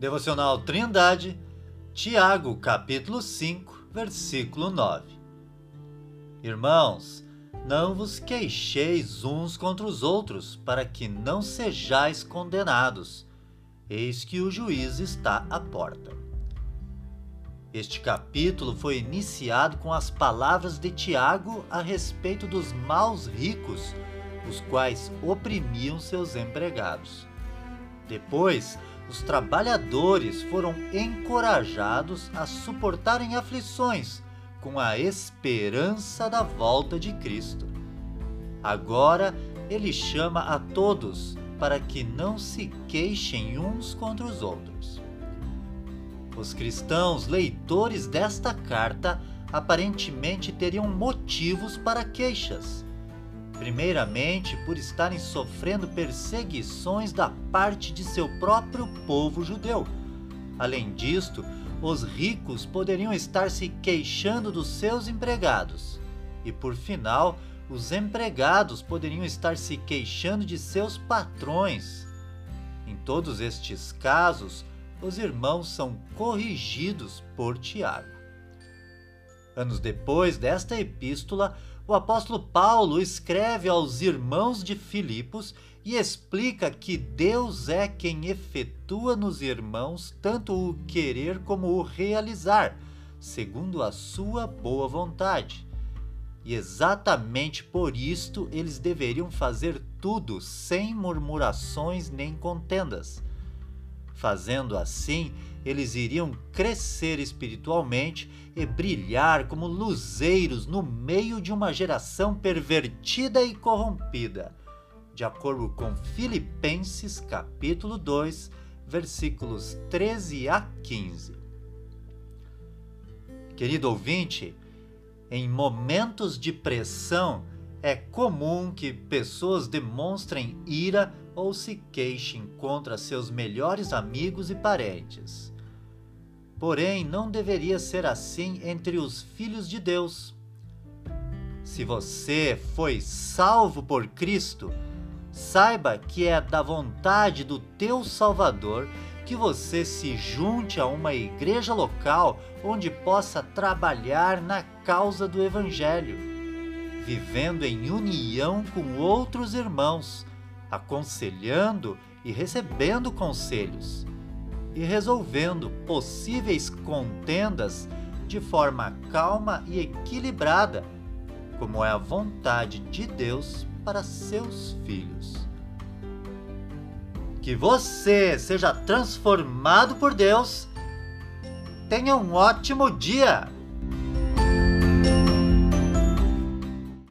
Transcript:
Devocional Trindade, Tiago, capítulo 5, versículo 9. Irmãos, não vos queixeis uns contra os outros, para que não sejais condenados. Eis que o juiz está à porta. Este capítulo foi iniciado com as palavras de Tiago a respeito dos maus ricos, os quais oprimiam seus empregados. Depois, os trabalhadores foram encorajados a suportarem aflições com a esperança da volta de Cristo. Agora ele chama a todos para que não se queixem uns contra os outros. Os cristãos leitores desta carta aparentemente teriam motivos para queixas primeiramente por estarem sofrendo perseguições da parte de seu próprio povo judeu. Além disto, os ricos poderiam estar se queixando dos seus empregados. E por final, os empregados poderiam estar se queixando de seus patrões. Em todos estes casos, os irmãos são corrigidos por Tiago. Anos depois desta epístola, o apóstolo Paulo escreve aos irmãos de Filipos e explica que Deus é quem efetua nos irmãos tanto o querer como o realizar, segundo a sua boa vontade. E exatamente por isto eles deveriam fazer tudo sem murmurações nem contendas. Fazendo assim, eles iriam crescer espiritualmente e brilhar como luzeiros no meio de uma geração pervertida e corrompida, de acordo com Filipenses capítulo 2, versículos 13 a 15. Querido ouvinte, em momentos de pressão, é comum que pessoas demonstrem ira ou se queixem contra seus melhores amigos e parentes. Porém, não deveria ser assim entre os filhos de Deus. Se você foi salvo por Cristo, saiba que é da vontade do teu Salvador que você se junte a uma igreja local onde possa trabalhar na causa do Evangelho, vivendo em união com outros irmãos, aconselhando e recebendo conselhos e resolvendo possíveis contendas de forma calma e equilibrada, como é a vontade de Deus para seus filhos. Que você seja transformado por Deus. Tenha um ótimo dia!